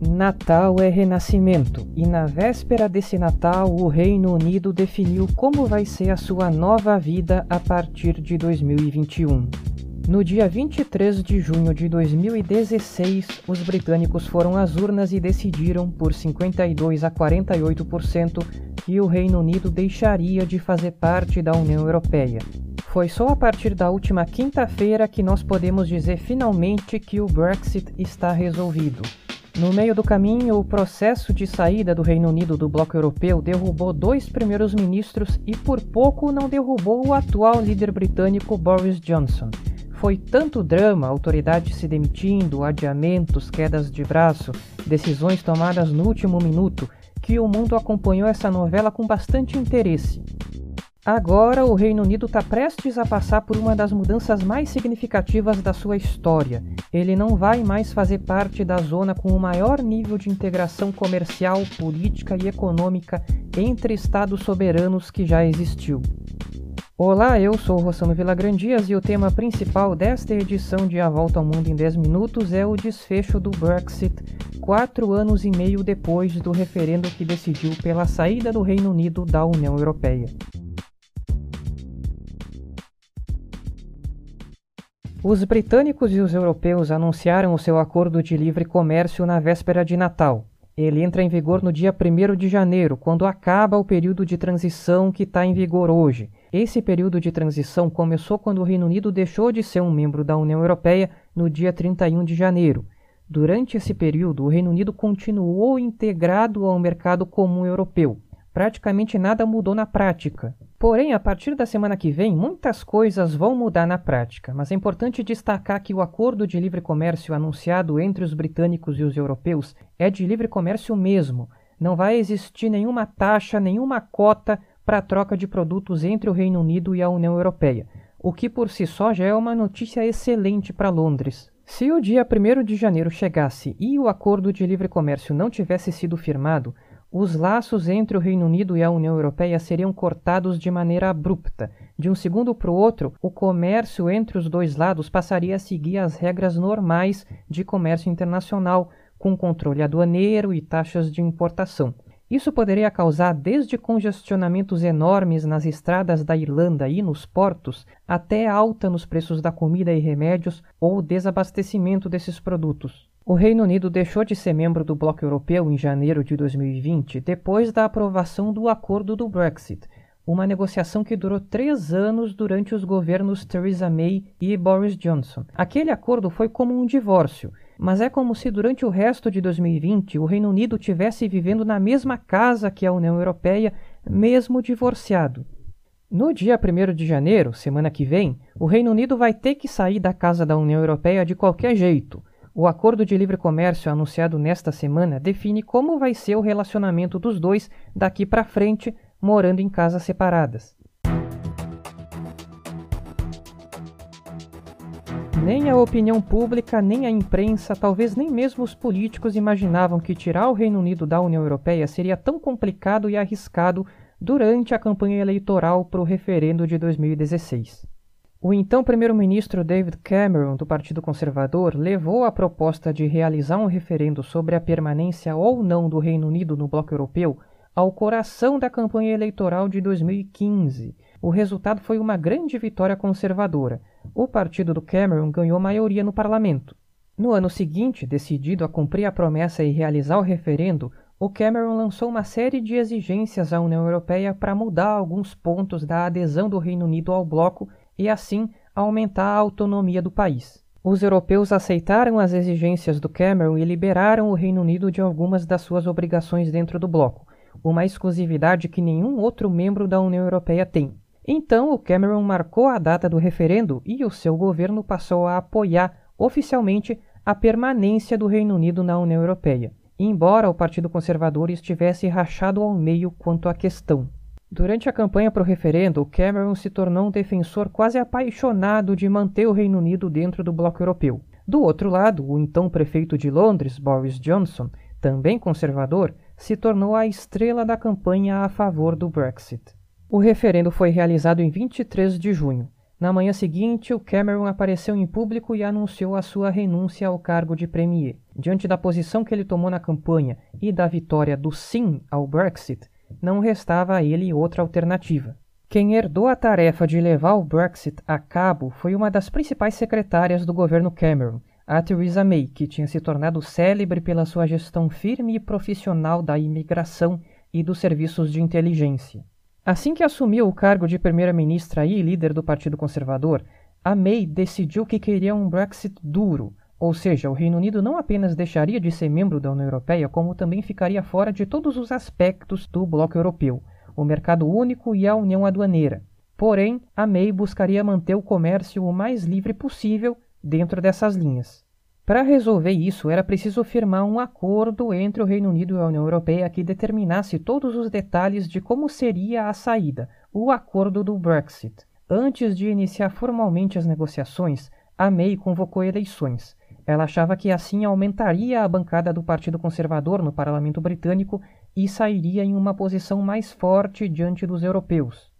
Natal é renascimento, e na véspera desse Natal, o Reino Unido definiu como vai ser a sua nova vida a partir de 2021. No dia 23 de junho de 2016, os britânicos foram às urnas e decidiram, por 52 a 48%, que o Reino Unido deixaria de fazer parte da União Europeia. Foi só a partir da última quinta-feira que nós podemos dizer finalmente que o Brexit está resolvido. No meio do caminho, o processo de saída do Reino Unido do bloco europeu derrubou dois primeiros ministros e por pouco não derrubou o atual líder britânico Boris Johnson. Foi tanto drama, autoridades se demitindo, adiamentos, quedas de braço, decisões tomadas no último minuto, que o mundo acompanhou essa novela com bastante interesse. Agora, o Reino Unido está prestes a passar por uma das mudanças mais significativas da sua história. Ele não vai mais fazer parte da zona com o maior nível de integração comercial, política e econômica entre Estados soberanos que já existiu. Olá, eu sou Rossano Vilagrandias e o tema principal desta edição de A Volta ao Mundo em 10 Minutos é o desfecho do Brexit, quatro anos e meio depois do referendo que decidiu pela saída do Reino Unido da União Europeia. Os britânicos e os europeus anunciaram o seu acordo de livre comércio na véspera de Natal. Ele entra em vigor no dia 1 de janeiro, quando acaba o período de transição que está em vigor hoje. Esse período de transição começou quando o Reino Unido deixou de ser um membro da União Europeia no dia 31 de janeiro. Durante esse período, o Reino Unido continuou integrado ao mercado comum europeu. Praticamente nada mudou na prática. Porém, a partir da semana que vem, muitas coisas vão mudar na prática, mas é importante destacar que o acordo de livre comércio anunciado entre os britânicos e os europeus é de livre comércio mesmo. Não vai existir nenhuma taxa, nenhuma cota para a troca de produtos entre o Reino Unido e a União Europeia, o que por si só já é uma notícia excelente para Londres. Se o dia 1 de janeiro chegasse e o acordo de livre comércio não tivesse sido firmado, os laços entre o Reino Unido e a União Europeia seriam cortados de maneira abrupta. De um segundo para o outro, o comércio entre os dois lados passaria a seguir as regras normais de comércio internacional, com controle aduaneiro e taxas de importação. Isso poderia causar desde congestionamentos enormes nas estradas da Irlanda e nos portos, até alta nos preços da comida e remédios ou desabastecimento desses produtos. O Reino Unido deixou de ser membro do Bloco Europeu em janeiro de 2020, depois da aprovação do acordo do Brexit, uma negociação que durou três anos durante os governos Theresa May e Boris Johnson. Aquele acordo foi como um divórcio mas é como se durante o resto de 2020 o Reino Unido tivesse vivendo na mesma casa que a União Europeia, mesmo divorciado. No dia 1 de janeiro, semana que vem, o Reino Unido vai ter que sair da casa da União Europeia de qualquer jeito. O acordo de livre comércio anunciado nesta semana define como vai ser o relacionamento dos dois daqui para frente, morando em casas separadas. Nem a opinião pública, nem a imprensa, talvez nem mesmo os políticos imaginavam que tirar o Reino Unido da União Europeia seria tão complicado e arriscado durante a campanha eleitoral para o referendo de 2016. O então primeiro-ministro David Cameron, do Partido Conservador, levou a proposta de realizar um referendo sobre a permanência ou não do Reino Unido no bloco europeu ao coração da campanha eleitoral de 2015. O resultado foi uma grande vitória conservadora. O partido do Cameron ganhou maioria no parlamento. No ano seguinte, decidido a cumprir a promessa e realizar o referendo, o Cameron lançou uma série de exigências à União Europeia para mudar alguns pontos da adesão do Reino Unido ao bloco e, assim, aumentar a autonomia do país. Os europeus aceitaram as exigências do Cameron e liberaram o Reino Unido de algumas das suas obrigações dentro do bloco uma exclusividade que nenhum outro membro da União Europeia tem. Então, o Cameron marcou a data do referendo e o seu governo passou a apoiar oficialmente a permanência do Reino Unido na União Europeia, embora o Partido Conservador estivesse rachado ao meio quanto à questão. Durante a campanha para o referendo, Cameron se tornou um defensor quase apaixonado de manter o Reino Unido dentro do bloco europeu. Do outro lado, o então prefeito de Londres, Boris Johnson, também conservador, se tornou a estrela da campanha a favor do Brexit. O referendo foi realizado em 23 de junho. Na manhã seguinte, o Cameron apareceu em público e anunciou a sua renúncia ao cargo de premier. Diante da posição que ele tomou na campanha e da vitória do sim ao Brexit, não restava a ele outra alternativa. Quem herdou a tarefa de levar o Brexit a cabo foi uma das principais secretárias do governo Cameron, a Theresa May, que tinha se tornado célebre pela sua gestão firme e profissional da imigração e dos serviços de inteligência. Assim que assumiu o cargo de primeira-ministra e líder do Partido Conservador, a May decidiu que queria um Brexit duro, ou seja, o Reino Unido não apenas deixaria de ser membro da União Europeia, como também ficaria fora de todos os aspectos do bloco europeu, o mercado único e a união aduaneira. Porém, a May buscaria manter o comércio o mais livre possível dentro dessas linhas. Para resolver isso, era preciso firmar um acordo entre o Reino Unido e a União Europeia que determinasse todos os detalhes de como seria a saída, o acordo do Brexit. Antes de iniciar formalmente as negociações, a May convocou eleições. Ela achava que assim aumentaria a bancada do Partido Conservador no parlamento britânico e sairia em uma posição mais forte diante dos europeus.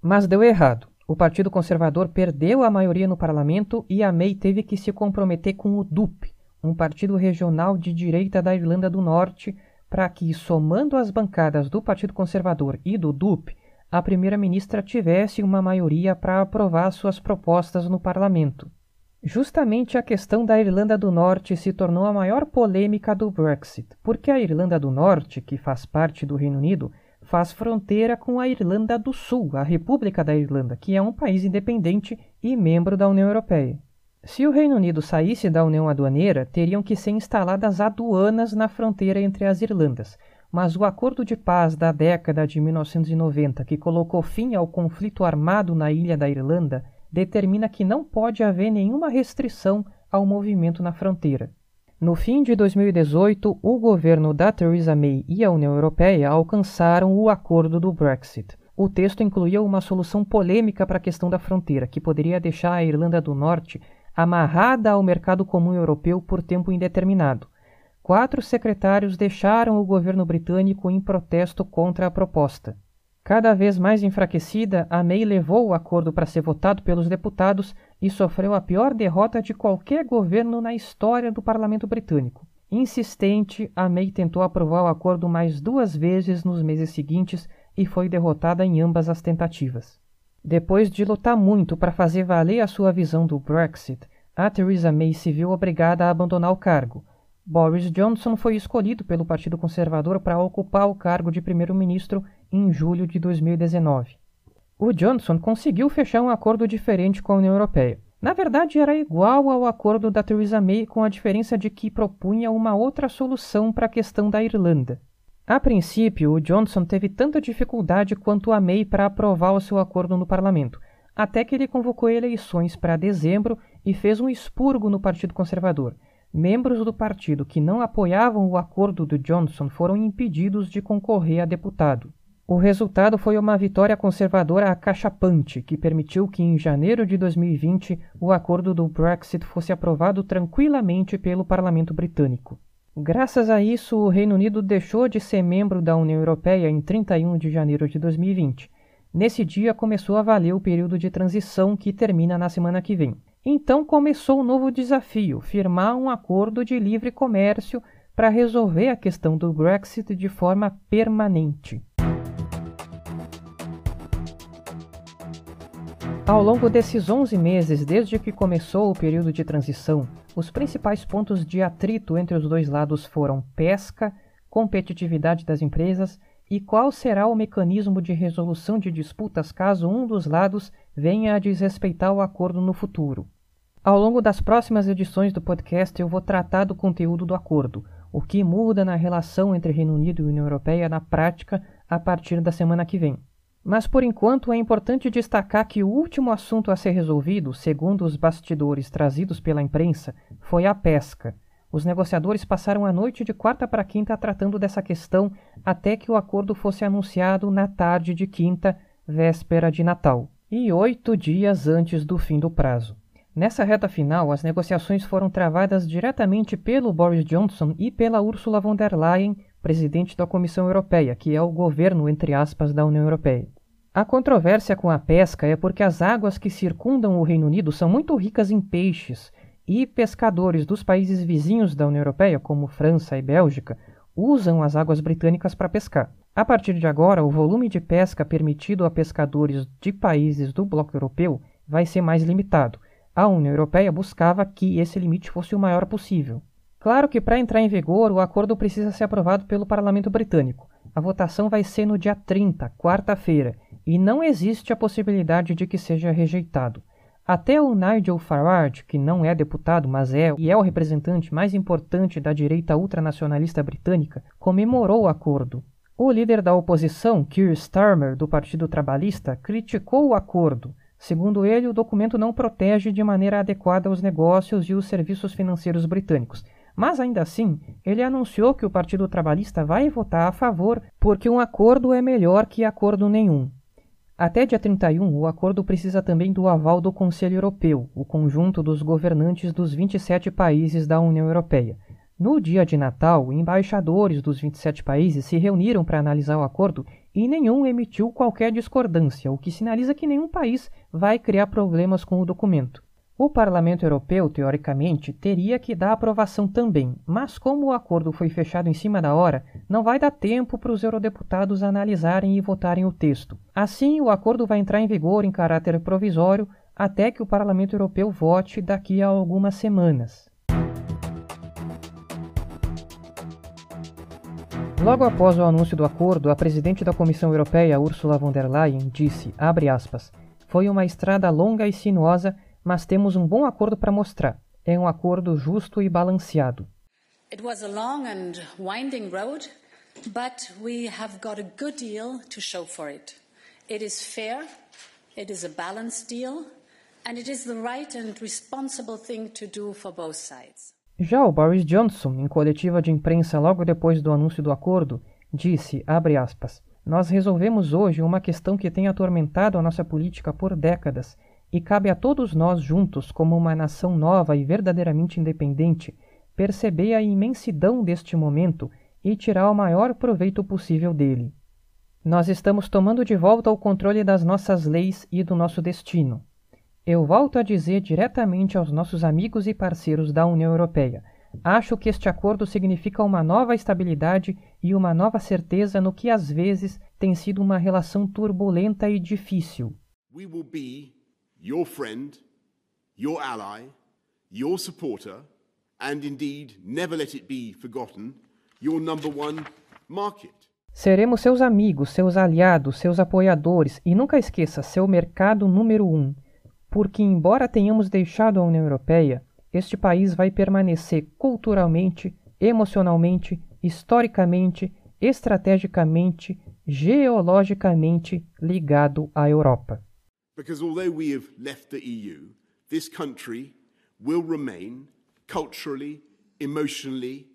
Mas deu errado. O Partido Conservador perdeu a maioria no parlamento e a May teve que se comprometer com o DUP, um partido regional de direita da Irlanda do Norte, para que, somando as bancadas do Partido Conservador e do DUP, a primeira-ministra tivesse uma maioria para aprovar suas propostas no parlamento. Justamente a questão da Irlanda do Norte se tornou a maior polêmica do Brexit, porque a Irlanda do Norte, que faz parte do Reino Unido, faz fronteira com a Irlanda do Sul, a República da Irlanda, que é um país independente e membro da União Europeia. Se o Reino Unido saísse da União Aduaneira, teriam que ser instaladas aduanas na fronteira entre as Irlandas, mas o acordo de paz da década de 1990, que colocou fim ao conflito armado na ilha da Irlanda, determina que não pode haver nenhuma restrição ao movimento na fronteira. No fim de 2018, o governo da Theresa May e a União Europeia alcançaram o acordo do Brexit. O texto incluía uma solução polêmica para a questão da fronteira, que poderia deixar a Irlanda do Norte amarrada ao mercado comum europeu por tempo indeterminado. Quatro secretários deixaram o governo britânico em protesto contra a proposta. Cada vez mais enfraquecida, a May levou o acordo para ser votado pelos deputados e sofreu a pior derrota de qualquer governo na história do parlamento britânico. Insistente, a May tentou aprovar o acordo mais duas vezes nos meses seguintes e foi derrotada em ambas as tentativas. Depois de lutar muito para fazer valer a sua visão do Brexit, a Theresa May se viu obrigada a abandonar o cargo. Boris Johnson foi escolhido pelo Partido Conservador para ocupar o cargo de primeiro-ministro em julho de 2019. O Johnson conseguiu fechar um acordo diferente com a União Europeia. Na verdade, era igual ao acordo da Theresa May, com a diferença de que propunha uma outra solução para a questão da Irlanda. A princípio, o Johnson teve tanta dificuldade quanto a May para aprovar o seu acordo no parlamento, até que ele convocou eleições para dezembro e fez um expurgo no Partido Conservador. Membros do partido que não apoiavam o acordo do Johnson foram impedidos de concorrer a deputado. O resultado foi uma vitória conservadora acachapante, que permitiu que em janeiro de 2020 o acordo do Brexit fosse aprovado tranquilamente pelo parlamento britânico. Graças a isso, o Reino Unido deixou de ser membro da União Europeia em 31 de janeiro de 2020. Nesse dia começou a valer o período de transição que termina na semana que vem. Então começou um novo desafio: firmar um acordo de livre comércio para resolver a questão do Brexit de forma permanente. Ao longo desses 11 meses, desde que começou o período de transição, os principais pontos de atrito entre os dois lados foram pesca, competitividade das empresas e qual será o mecanismo de resolução de disputas caso um dos lados venha a desrespeitar o acordo no futuro. Ao longo das próximas edições do podcast, eu vou tratar do conteúdo do acordo, o que muda na relação entre Reino Unido e União Europeia na prática a partir da semana que vem. Mas por enquanto é importante destacar que o último assunto a ser resolvido, segundo os bastidores trazidos pela imprensa, foi a pesca. Os negociadores passaram a noite de quarta para quinta tratando dessa questão até que o acordo fosse anunciado na tarde de quinta, véspera de Natal, e oito dias antes do fim do prazo. Nessa reta final, as negociações foram travadas diretamente pelo Boris Johnson e pela Ursula von der Leyen, presidente da Comissão Europeia, que é o governo, entre aspas, da União Europeia. A controvérsia com a pesca é porque as águas que circundam o Reino Unido são muito ricas em peixes e pescadores dos países vizinhos da União Europeia, como França e Bélgica, usam as águas britânicas para pescar. A partir de agora, o volume de pesca permitido a pescadores de países do bloco europeu vai ser mais limitado. A União Europeia buscava que esse limite fosse o maior possível. Claro que para entrar em vigor, o acordo precisa ser aprovado pelo Parlamento Britânico. A votação vai ser no dia 30, quarta-feira, e não existe a possibilidade de que seja rejeitado. Até o Nigel Farage, que não é deputado, mas é e é o representante mais importante da direita ultranacionalista britânica, comemorou o acordo. O líder da oposição, Keir Starmer, do Partido Trabalhista, criticou o acordo. Segundo ele, o documento não protege de maneira adequada os negócios e os serviços financeiros britânicos. Mas ainda assim, ele anunciou que o Partido Trabalhista vai votar a favor porque um acordo é melhor que acordo nenhum. Até dia 31, o acordo precisa também do aval do Conselho Europeu, o conjunto dos governantes dos 27 países da União Europeia. No dia de Natal, embaixadores dos 27 países se reuniram para analisar o acordo e nenhum emitiu qualquer discordância, o que sinaliza que nenhum país vai criar problemas com o documento. O Parlamento Europeu, teoricamente, teria que dar aprovação também, mas como o acordo foi fechado em cima da hora, não vai dar tempo para os eurodeputados analisarem e votarem o texto. Assim, o acordo vai entrar em vigor em caráter provisório até que o Parlamento Europeu vote daqui a algumas semanas. Logo após o anúncio do acordo, a presidente da Comissão Europeia, Ursula von der Leyen, disse, aspas, foi uma estrada longa e sinuosa mas temos um bom acordo para mostrar. É um acordo justo e balanceado. It was a long and winding road, but we have got a good deal to show for it. It is fair, it is a balanced deal, and it is the right and responsible thing to do for both sides. Já o Boris Johnson, em coletiva de imprensa logo depois do anúncio do acordo, disse, aspas, nós resolvemos hoje uma questão que tem atormentado a nossa política por décadas e cabe a todos nós juntos, como uma nação nova e verdadeiramente independente, perceber a imensidão deste momento e tirar o maior proveito possível dele. Nós estamos tomando de volta o controle das nossas leis e do nosso destino. Eu volto a dizer diretamente aos nossos amigos e parceiros da União Europeia: acho que este acordo significa uma nova estabilidade e uma nova certeza no que às vezes tem sido uma relação turbulenta e difícil. Your friend, your ally, your supporter, and indeed, never let it be forgotten, your number one market. Seremos seus amigos, seus aliados, seus apoiadores e nunca esqueça seu mercado número um, porque, embora tenhamos deixado a União Europeia, este país vai permanecer culturalmente, emocionalmente, historicamente, estrategicamente, geologicamente ligado à Europa. Because although we have left the EU, this country will remain culturally, emotionally,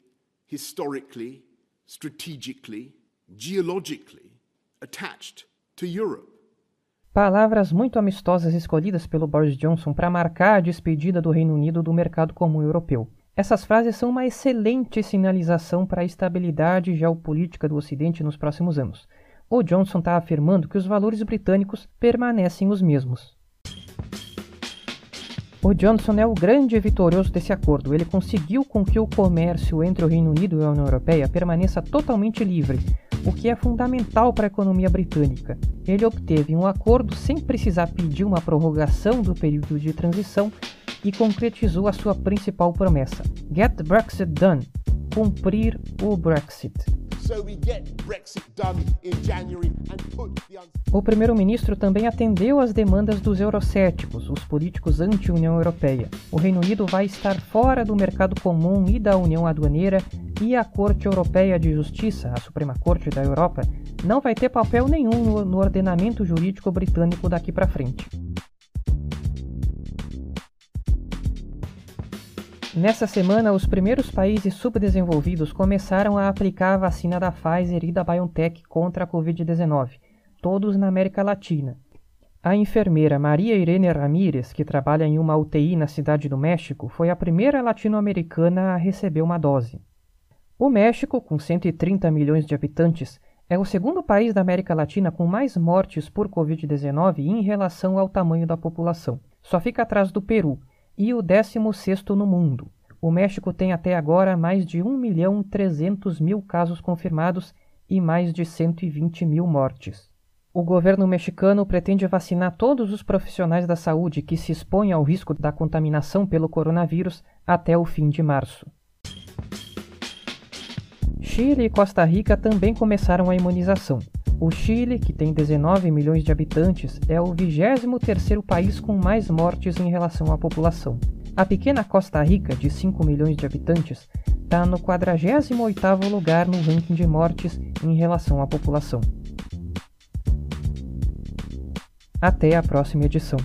historically, strategically, geologically attached to Europe. Palavras muito amistosas escolhidas pelo Boris Johnson para marcar a despedida do Reino Unido do mercado comum europeu. Essas frases são uma excelente sinalização para a estabilidade geopolítica do Ocidente nos próximos anos o Johnson está afirmando que os valores britânicos permanecem os mesmos. O Johnson é o grande vitorioso desse acordo. Ele conseguiu com que o comércio entre o Reino Unido e a União Europeia permaneça totalmente livre, o que é fundamental para a economia britânica. Ele obteve um acordo sem precisar pedir uma prorrogação do período de transição e concretizou a sua principal promessa: Get Brexit Done cumprir o Brexit. O primeiro-ministro também atendeu às demandas dos eurocéticos, os políticos anti-União Europeia. O Reino Unido vai estar fora do mercado comum e da União Aduaneira e a Corte Europeia de Justiça, a Suprema Corte da Europa, não vai ter papel nenhum no, ordenamento jurídico britânico daqui para frente. Nessa semana, os primeiros países subdesenvolvidos começaram a aplicar a vacina da Pfizer e da BioNTech contra a Covid-19, todos na América Latina. A enfermeira Maria Irene Ramírez, que trabalha em uma UTI na cidade do México, foi a primeira latino-americana a receber uma dose. O México, com 130 milhões de habitantes, É o segundo país da América Latina com mais mortes por Covid-19 em relação ao tamanho da população. Só fica atrás do Peru e o 16º no mundo. O México tem até agora mais de 1 milhão 300 mil casos confirmados e mais de 120 mil mortes. O governo mexicano pretende vacinar todos os profissionais da saúde que se expõem ao risco da contaminação pelo coronavírus até o fim de março. Chile e Costa Rica também começaram a imunização. O Chile, que tem 19 milhões de habitantes, é o 23º país com mais mortes em relação à população. A pequena Costa Rica, de 5 milhões de habitantes, está no 48º lugar no ranking de mortes em relação à população. Até a próxima edição.